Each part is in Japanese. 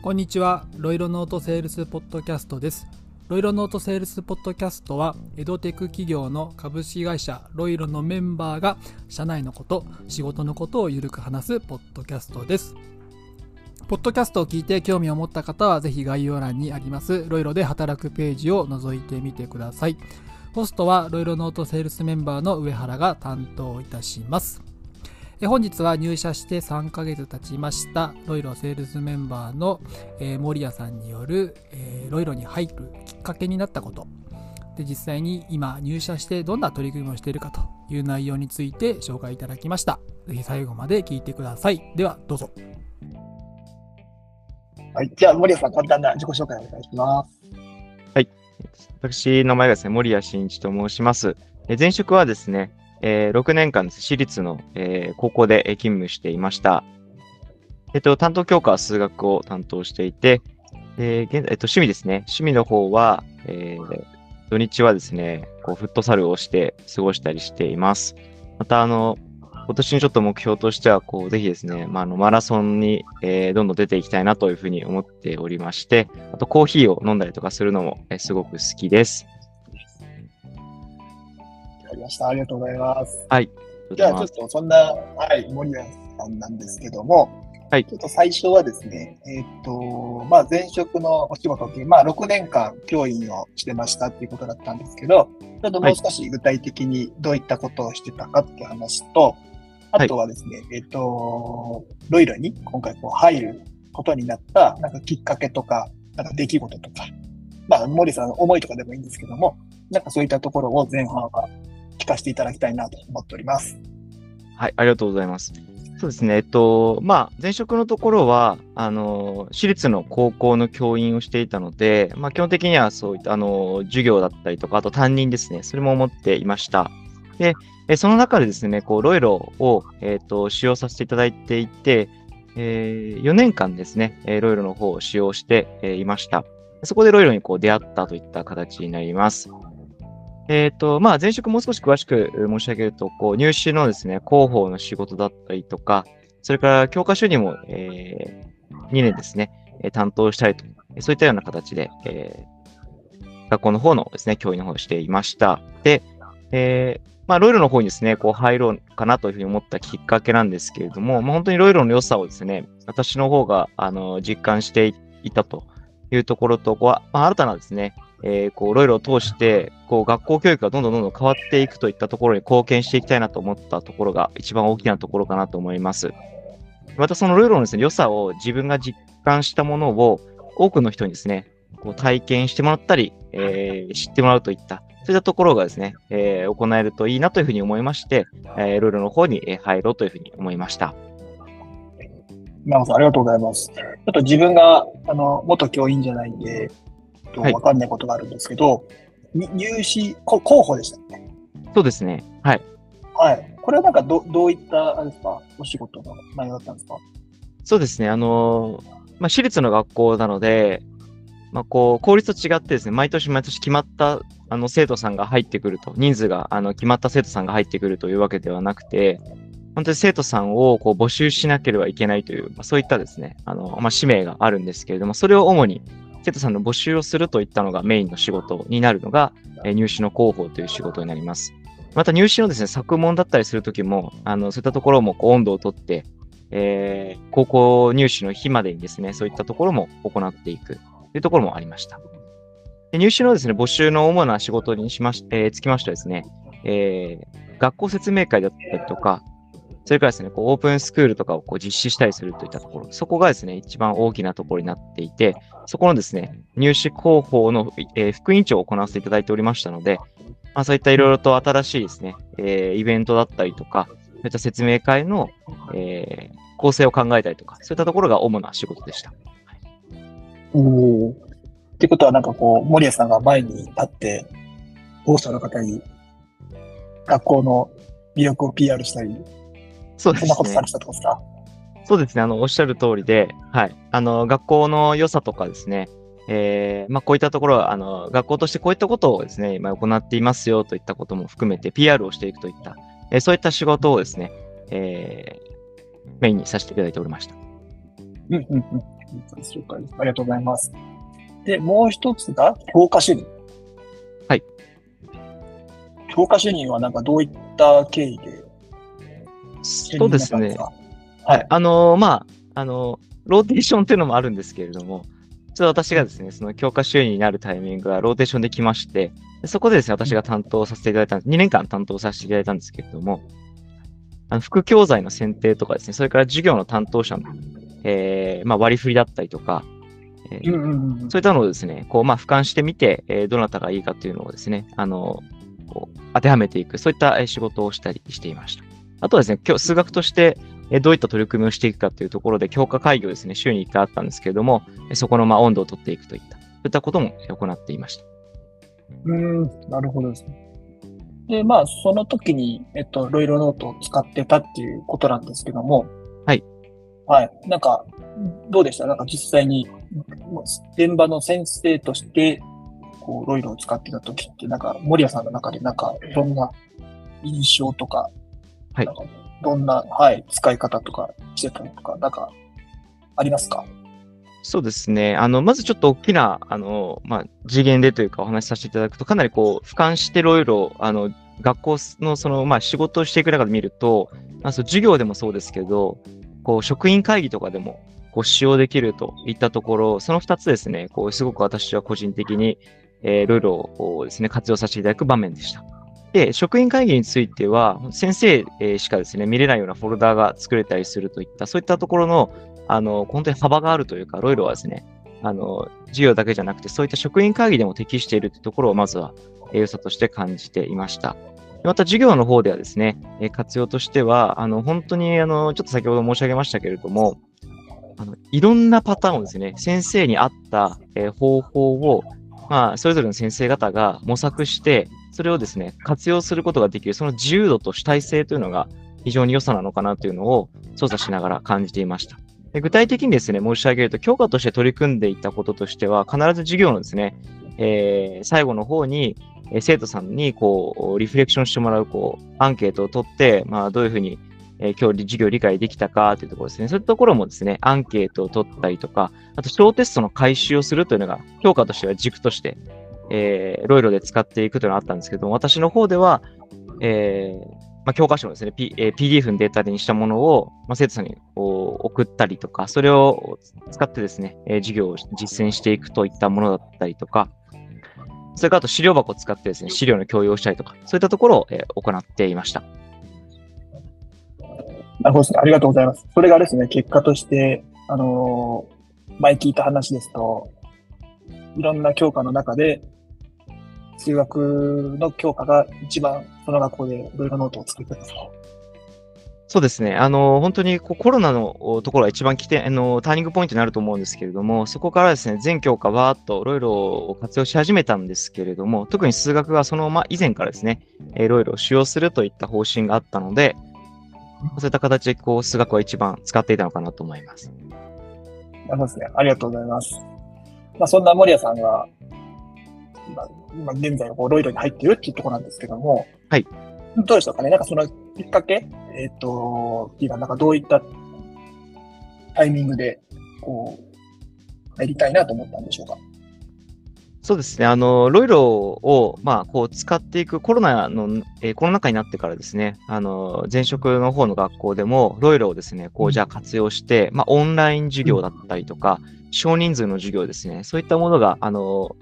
こんにちは。ロイロノートセールスポッドキャストです。ロイロノートセールスポッドキャストは、エドテク企業の株式会社ロイロのメンバーが、社内のこと、仕事のことをゆるく話すポッドキャストです。ポッドキャストを聞いて興味を持った方は、ぜひ概要欄にあります、ロイロで働くページを覗いてみてください。ホストは、ロイロノートセールスメンバーの上原が担当いたします。え本日は入社して3ヶ月経ちましたロイロセールスメンバーの、えー森谷さんによる、えーロイロに入るきっかけになったことで実際に今入社してどんな取り組みをしているかという内容について紹介いただきましたぜひ最後まで聞いてくださいではどうぞはい。じゃあ、森谷さん、簡単な自己紹介お願いします。私の前がですね、森谷慎一と申します。え前職はですね、えー6年間です、私立の、えー高校で勤務していました。えっと、担当教科は数学を担当していて、えー現在、えっと、趣味ですね。趣味の方は、えー土日はですね、こう、フットサルをして過ごしたりしています。また、あの、今年のちょっと目標としては、こう、ぜひですね、まあ、あの、マラソンに、えーどんどん出ていきたいなというふうに思っておりまして、あとコーヒーを飲んだりとかするのも、えーすごく好きです。ました。ありがとうございます。はい。じゃあ、ちょっとそんな、はい、森谷さんなんですけども、はいちょっと最初はですね、えーっと、まあ、前職のお仕事っていう、まあ、6年間教員をしてましたっていうことだったんですけど、ちょっともう少し具体的にどういったことをしてたかっていう話と、あとはですね、えーっと、ロイロに今回こう入ることになった、なんかきっかけとか、なんか出来事とか、まあ、森さんの思いとかでもいいんですけども、なんかそういったところを前半は聞かせていただきたいなと思っております。はい、ありがとうございます。そうですね、えっと、まあ、前職のところは、あの、私立の高校の教員をしていたので、まあ、基本的にはそういった、あの、授業だったりとか、あと担任ですね、それも思っていました。で、えその中でですね、こう、ロイロを、えっと、使用させていただいていて、え4年間ですね、えロイロの方を使用して、えいました。そこでロイロにこう出会ったといった形になります。えっ、と、まあ、前職もう少し詳しく申し上げると、こう、入試のですね、広報の仕事だったりとか、それから教科書にも、え2年ですね、担当したりと、そういったような形で、えー学校の方のですね、教員の方をしていました。で、えーまあ、ロイロの方にですね、こう入ろうかなというふうに思ったきっかけなんですけれども、まあ、本当にロイロの良さをですね、私の方が、あの、実感していたというところと、こうまあ、新たなですね、えーこう、いろいろ通して、こう、学校教育がどんどんどんどん変わっていくといったところに貢献していきたいなと思ったところが一番大きなところかなと思います。またそのルールのですね、良さを自分が実感したものを多くの人にですね、こう体験してもらったり、えー知ってもらうといった、そういったところがですね、えー行えるといいなというふうに思いまして、えールールの方に入ろうというふうに思いました。今野さん、ありがとうございます。ちょっと自分が、あの、元教員じゃないんで、とはいわかんないことがあるんですけど、に入試、こ候補でしたっけ？そうですね。はい。はい。これはなんかど、どういった、あれですか、お仕事の内容だったんですか？そうですね。あのーまあ、私立の学校なので、まあ、こう、公立と違ってですね、毎年毎年決まった、あの、生徒さんが入ってくると、人数が、あの、決まった生徒さんが入ってくるというわけではなくて、本当に生徒さんをこう募集しなければいけないという、まあ、そういったですね、あの、まあ、使命があるんですけれども、それを主に生徒さんの募集をするといったのがメインの仕事になるのが、えー入試の広報という仕事になります。また入試のですね、作問だったりするときも、あの、そういったところもこう温度をとって、えー高校入試の日までにですね、そういったところも行っていくというところもありました。で入試のですね、募集の主な仕事にしまし、えーつきましてはですね、えー学校説明会だったりとか、それからですね、こうオープンスクールとかをこう実施したりするといったところ、そこがですね、一番大きなところになっていて、そこのですね、入試広報の、えー副委員長を行わせていただいておりましたので、まあ、そういったいろいろと新しいですね、えーイベントだったりとか、そういった説明会の、えー構成を考えたりとか、そういったところが主な仕事でした。おお。ってことは、なんかこう、森谷さんが前に立って、保護者の方に、学校の魅力を PR したり、そうですねそんなことされ。てたってことですかそうですね。あの、おっしゃる通りで、はい。あの、学校の良さとかですね、えーまあ、こういったところは、あの、学校としてこういったことをですね、今行っていますよといったことも含めて PR をしていくといった、えーそういった仕事をですね、えーメインにさせていただいておりました。うんうんうん。了解です。ありがとうございます。で、もう一つが、教科主任。はい。教科主任はなんかどういった経緯でそうですね。はい。あのーまあ、あのーローテーションっていうのもあるんですけれども、ちょっと私がですね、その教科主任になるタイミングがローテーションで来まして、でそこでですね、私が担当させていただいた、2年間担当させていただいたんですけれども、あの副教材の選定とかですね、それから授業の担当者の、えーまあ、割り振りだったりとか、えーうんうんうん。そういったのをですね、こう、まあ、俯瞰してみて、えーどなたがいいかっていうのをですね、あの、当てはめていく、そういったえー仕事をしたりしていました。あとはですね、今日数学として、えーどういった取り組みをしていくかっていうところで、強化会議をですね、週に1回あったんですけれども、えーそこのまあ温度を取っていくといった、そういったこともえー行っていました。うーん、なるほどですね。で、まあ、その時に、えっと、ロイロノートを使ってたっていうことなんですけども。はい。はい。なんか、どうでした？なんか実際に、現場の先生として、こう、ロイロを使ってた時って、なんか、森谷さんの中で、なんか、どんな印象とか、はいどんな、はい、使い方とかしてたのとか、なんか、ありますか？そうですね。あの、まずちょっと大きな、あの、まあ、次元でというかお話しさせていただくと、かなりこう、俯瞰していろいろ、あの、学校のその、まあ、仕事をしていく中で見ると、まあ、そう授業でもそうですけど、こう、職員会議とかでも、こう、使用できるといったところ、その二つですね、こう、すごく私は個人的に、えーいろいろ、こうですね、活用させていただく場面でした。で、職員会議については、先生しかですね、見れないようなフォルダが作れたりするといった、そういったところの、あの、本当に幅があるというか、ロイロはですね、あの、授業だけじゃなくて、そういった職員会議でも適しているというところを、まずは、え良さとして感じていました。また、授業の方ではですね、活用としては、あの、本当に、あの、ちょっと先ほど申し上げましたけれども、あの、いろんなパターンをですね、先生に合った、え方法を、まあ、それぞれの先生方が模索して、それをですね、活用することができる、その自由度と主体性というのが非常に良さなのかなというのを操作しながら感じていました。で具体的にですね、申し上げると、教科として取り組んでいたこととしては、必ず授業のですね、えー最後の方に、え生徒さんに、こう、リフレクションしてもらう、こう、アンケートを取って、まあ、どういうふうに、えー今日授業理解できたかというところですね。そういうところもですね、アンケートを取ったりとか、あと小テストの回収をするというのが、教科としては軸として、えー、ロイロで使っていくというのがあったんですけど、私の方では、えーまあ、教科書のですね、P えー PDF のデータにしたものを、まあ、生徒さんにこう送ったりとか、それを使ってですね、えー授業を実践していくといったものだったりとか、それからあと資料箱を使ってですね、資料の共有をしたりとか、そういったところを、えー行っていました。なるほどですね。ありがとうございます。それがですね、結果として、あのー前聞いた話ですと、いろんな教科の中で、数学の教科が一番その学校でいろいろノートを作ってたと。そうですね。あの、本当にコロナのおところが一番起点、あの、ターニングポイントになると思うんですけれども、そこからですね、全教科わーっとロイロを活用し始めたんですけれども、特に数学はそのまま以前からですね、えーロイロを使用するといった方針があったので、そういった形でこう数学は一番使っていたのかなと思います。なるほどですね。ありがとうございます。まあ、そんな森谷さんが、今、今現在こうロイドに入っているっていうところなんですけども、はい。どうでしたかね。なんかそのきっかけえっ、と、っていうか、なんかどういったタイミングで、こう、入りたいなと思ったんでしょうか。そうですね。あの、ロイロを、まあ、こう、使っていく、コロナの、えーコロナ禍になってからですね、あの、前職の方の学校でも、ロイロをですね、こう、じゃあ活用して、まあ、オンライン授業だったりとか、少人数の授業ですね、そういったものが、あの、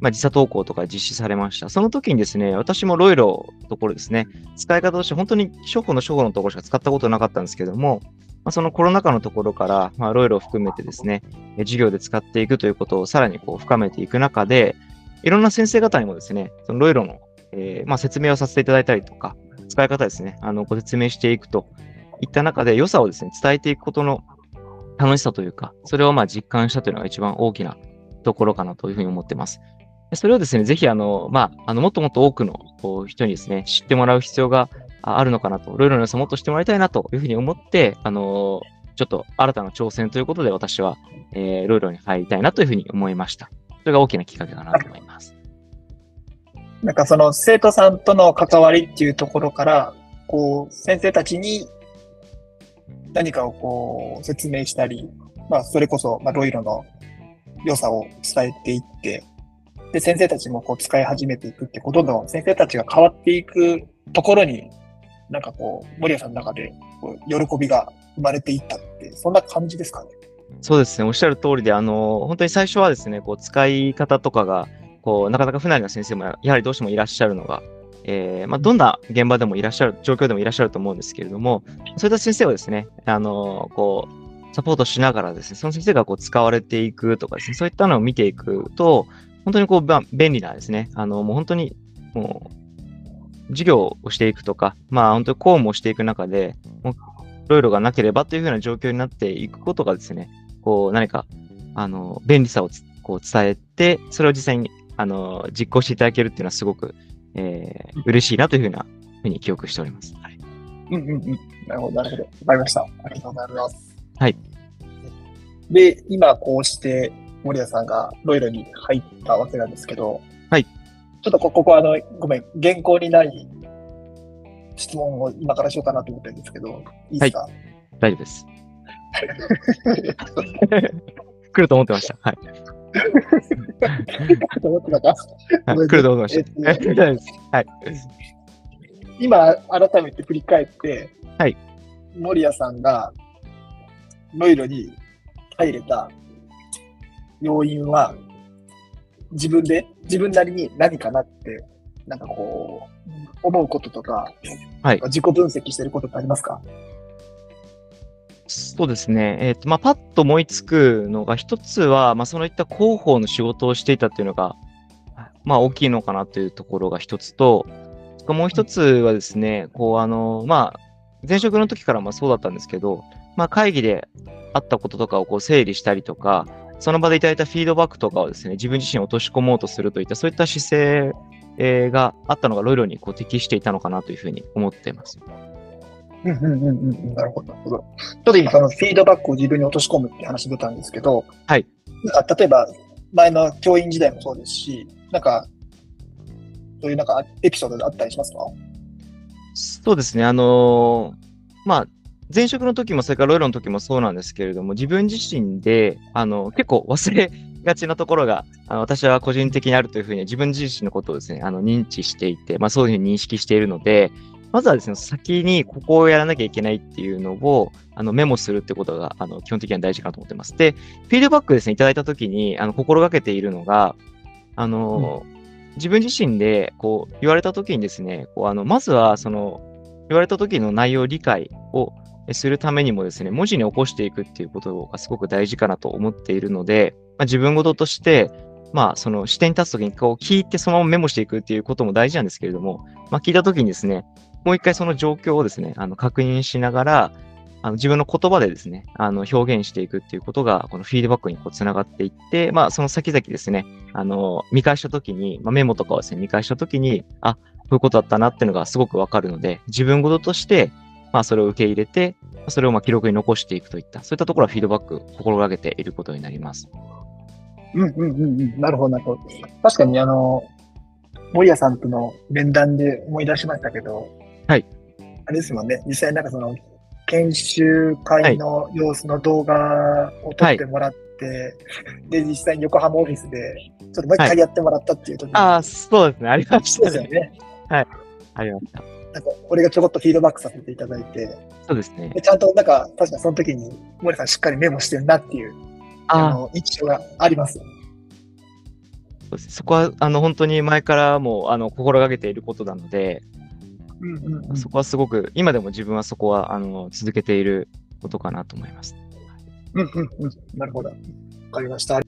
まあ、時差登校とか実施されました。その時にですね、私もロイロのところですね、使い方として本当に初歩の初歩のところしか使ったことなかったんですけども、まあ、そのコロナ禍のところから、まあ、ロイロを含めてですね、授業で使っていくということをさらにこう深めていく中で、いろんな先生方にもですね、そのロイロの、えーまあ、説明をさせていただいたりとか、使い方ですね、あのご説明していくといった中で良さをですね、伝えていくことの楽しさというか、それをまあ実感したというのが一番大きなところかなというふうに思ってます。それをですね、ぜひあの、まあ、あのもっともっと多くの人にですね、知ってもらう必要があるのかなと、ロイロの良さもっと知ってもらいたいなというふうに思って、あのちょっと新たな挑戦ということで私は、えーロイロに入りたいなというふうに思いました。それが大きなきっかけかなと思います。なんかその生徒さんとの関わりっていうところから、こう、先生たちに何かをこう、説明したり、まあ、それこそ、まあ、ロイロの良さを伝えていって、で、先生たちもこう使い始めていくって、こう、どんど先生たちが変わっていくところに、なんかこう、森谷さんの中で、こう、喜びが生まれていったって、そんな感じですかね？そうですね、おっしゃる通りで、あの、本当に最初はですね、こう、使い方とかが、こう、なかなか不慣れな先生もややはりどうしてもいらっしゃるのが、えーまあ、どんな現場でもいらっしゃる、状況でもいらっしゃると思うんですけれども、そういった先生をですね、あの、こう、サポートしながらですね、その先生がこう使われていくとかですね、そういったのを見ていくと、本当にこう、ば便利なですね、あの、もう本当に、もう、授業をしていくとか、まあ本当に公務をしていく中で、もういろいろがなければというふうな状況になっていくことがですね、こう何か、あの、便利さをつこう伝えて、それを実際に、あの、実行していただけるっていうのはすごく、えー、嬉しいなというふうなふうに記憶しております。はい。うんうんうん。なるほど、なるほど。わかりました。ありがとうございます。はい。で、今こうして森谷さんがロイロに入ったわけなんですけど、はい。ちょっとこここはあの、ごめん、原稿にない質問を今からしようかなと思ってるんですけど、いいですか、大丈夫です。来ると思ってました。はい。と思ってたか？はい来ると思ってました。えっと 大丈夫です。はい。今、改めて振り返って、はい。森谷さんがロイロに入れた要因は、自分で、自分なりに何かなって、なんかこう、思うこととか、はい自己分析してることってありますか？そうですね。えっ、と、まあ、パッと思いつくのが、一つは、まあ、そのいった広報の仕事をしていたっていうのが、まあ、大きいのかなというところが一つと、もう一つはですね、こう、あの、まあ、前職の時からまあそうだったんですけど、まあ、会議であったこととかをこう整理したりとか、その場でいただいたフィードバックとかをですね、自分自身に落とし込もうとするといった、そういった姿勢、えーがあったのがロイロにこう適していたのかなというふうに思っています。うんうんうんうん。なるほど、なるほど。ちょっと今、そのフィードバックを自分に落とし込むって話出たんですけど、はい。なんか例えば、前の教員時代もそうですし、なんか、そういうなんかエピソードであったりしますか？そうですね、あのーまあ、前職の時も、それからロイロの時もそうなんですけれども、自分自身で、あの、結構忘れがちなところが、あの私は個人的にあるというふうに、自分自身のことをですね、あの、認知していて、まあ、そういうふうに認識しているので、まずはですね、先にここをやらなきゃいけないっていうのを、あの、メモするってことが、あの、基本的には大事かなと思ってます。で、フィードバックですね、いただいた時に、あの、心がけているのが、あの、自分自身で、こう、言われた時にですね、こう、あの、まずは、その、言われた時の内容理解をするためにもですね、文字に起こしていくっていうことがすごく大事かなと思っているので、まあ、自分事として、まあ、その視点に立つ時にこう聞いてそのままメモしていくっていうことも大事なんですけれども、まあ、聞いた時にですね、もう一回その状況をですね、あの確認しながら、あの自分の言葉でですね、あの表現していくっていうことが、このフィードバックにこうつながっていって、まあ、その先々ですね、あの、見返した時に、まあ、メモとかをですね、見返した時に、あ、こういうことだったなっていうのがすごくわかるので、自分事として、まあ、それを受け入れて、それをまあ記録に残していくといった、そういったところはフィードバック心がけていることになります。うんうんうんうん。なるほど、なるほど。確かに、あの、森谷さんとの面談で思い出しましたけど、はい。あれですもんね、実際なんかその、研修会の様子の動画を撮ってもらって、で、実際に横浜オフィスで、ちょっともう一回やってもらったっていう時に、ああ、そうですね。ありましそうたね。ですよね。ありました。なんか、俺がちょこっとフィードバックさせていただいて、そうですね。でちゃんとなんか、確かにその時に、森谷さんしっかりメモしてるなっていう、あの、印象があります。そこは、あの、本当に前からもう、あの、心がけていることなので、うんうんうん。そこはすごく、今でも自分はそこは、あの、続けていることかなと思います。うんうんうん。なるほど。わかりました。